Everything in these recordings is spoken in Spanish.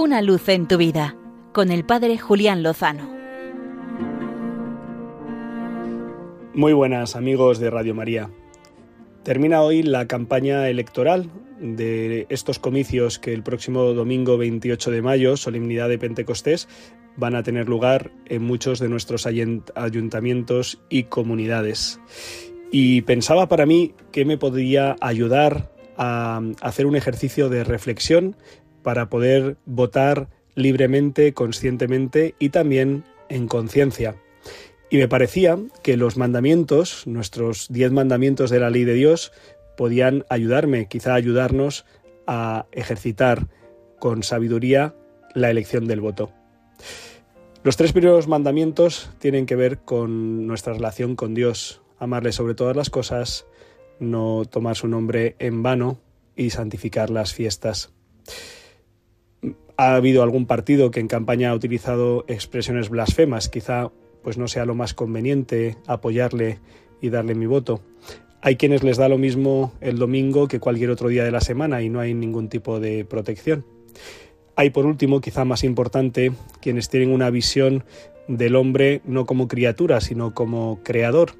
Una luz en tu vida con el Padre Julián Lozano. Muy buenas amigos de Radio María. Termina hoy la campaña electoral de estos comicios que el próximo domingo 28 de mayo, solemnidad de Pentecostés, van a tener lugar en muchos de nuestros ayuntamientos y comunidades. Y pensaba para mí que me podría ayudar a hacer un ejercicio de reflexión para poder votar libremente, conscientemente y también en conciencia. Y me parecía que los mandamientos, nuestros diez mandamientos de la ley de Dios, podían ayudarme, quizá ayudarnos a ejercitar con sabiduría la elección del voto. Los tres primeros mandamientos tienen que ver con nuestra relación con Dios, amarle sobre todas las cosas, no tomar su nombre en vano y santificar las fiestas. Ha habido algún partido que en campaña ha utilizado expresiones blasfemas, quizá pues no sea lo más conveniente apoyarle y darle mi voto. Hay quienes les da lo mismo el domingo que cualquier otro día de la semana y no hay ningún tipo de protección. Hay por último, quizá más importante, quienes tienen una visión del hombre no como criatura, sino como creador.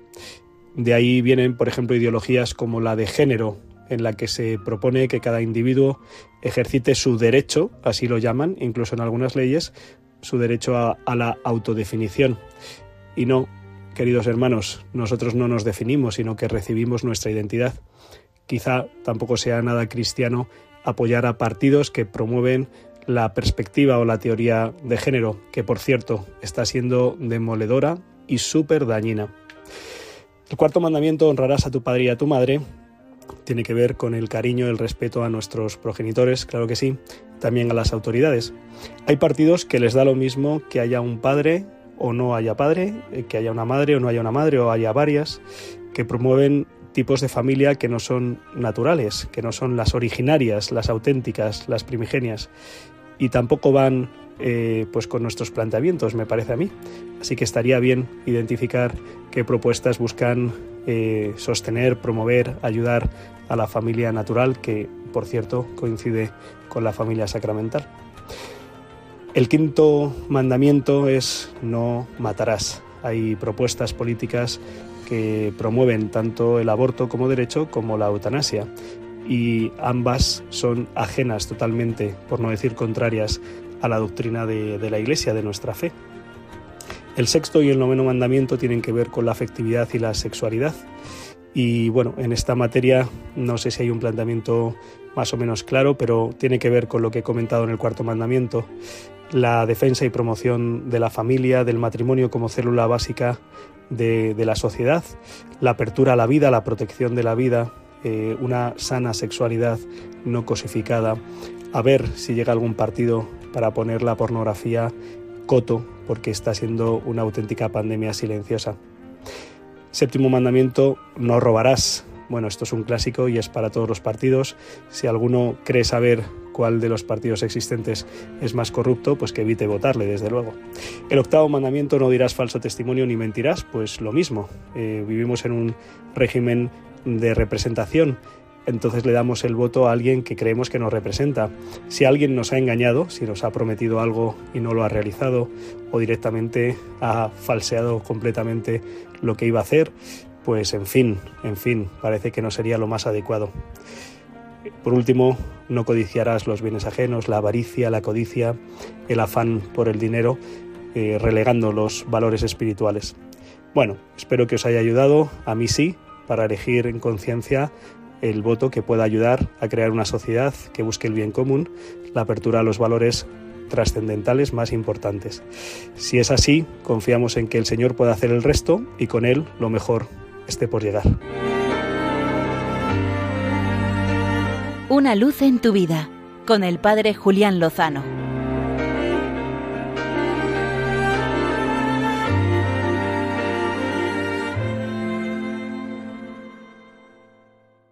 De ahí vienen, por ejemplo, ideologías como la de género, en la que se propone que cada individuo ejercite su derecho, así lo llaman, incluso en algunas leyes, su derecho a, la autodefinición. Y no, queridos hermanos, nosotros no nos definimos, sino que recibimos nuestra identidad. Quizá tampoco sea nada cristiano apoyar a partidos que promueven la perspectiva o la teoría de género, que por cierto está siendo demoledora y súper dañina. El cuarto mandamiento, honrarás a tu padre y a tu madre, tiene que ver con el cariño, el respeto a nuestros progenitores, claro que sí, también a las autoridades. Hay partidos que les da lo mismo que haya un padre o no haya padre, eh, que haya una madre o no haya una madre o haya varias, que promueven tipos de familia que no son naturales, que no son las originarias, las auténticas, las primigenias, y tampoco van eh, pues con nuestros planteamientos, me parece a mí. Así que estaría bien identificar qué propuestas buscan eh, sostener, promover, ayudar a la familia natural, que por cierto coincide con la familia sacramental. El quinto mandamiento es no matarás. Hay propuestas políticas que promueven tanto el aborto como derecho como la eutanasia y ambas son ajenas totalmente, por no decir contrarias, a la doctrina de, la Iglesia, de nuestra fe. El sexto y el noveno mandamiento tienen que ver con la afectividad y la sexualidad. Y bueno, en esta materia no sé si hay un planteamiento más o menos claro, pero tiene que ver con lo que he comentado en el cuarto mandamiento la defensa y promoción de la familia, del matrimonio como célula básica de, la sociedad, la apertura a la vida, la protección de la vida, eh, una sana sexualidad no cosificada, a ver si llega algún partido para poner la pornografía coto, porque está siendo una auténtica pandemia silenciosa. Séptimo mandamiento, no robarás. Bueno, esto es un clásico y es para todos los partidos. Si alguno cree saber cuál de los partidos existentes es más corrupto, pues que evite votarle, desde luego. El octavo mandamiento, no dirás falso testimonio ni mentirás, pues lo mismo. Eh, vivimos en un régimen de representación entonces le damos el voto a alguien que creemos que nos representa. Si alguien nos ha engañado, si nos ha prometido algo y no lo ha realizado, o directamente ha falseado completamente lo que iba a hacer, pues en fin, en fin, parece que no sería lo más adecuado. Por último, no codiciarás los bienes ajenos, la avaricia, la codicia, el afán por el dinero, eh, relegando los valores espirituales. Bueno, espero que os haya ayudado, a mí sí, para elegir en conciencia el voto que pueda ayudar a crear una sociedad que busque el bien común, la apertura a los valores trascendentales más importantes. Si es así, confiamos en que el Señor pueda hacer el resto y con Él lo mejor esté por llegar. Una luz en tu vida con el Padre Julián Lozano.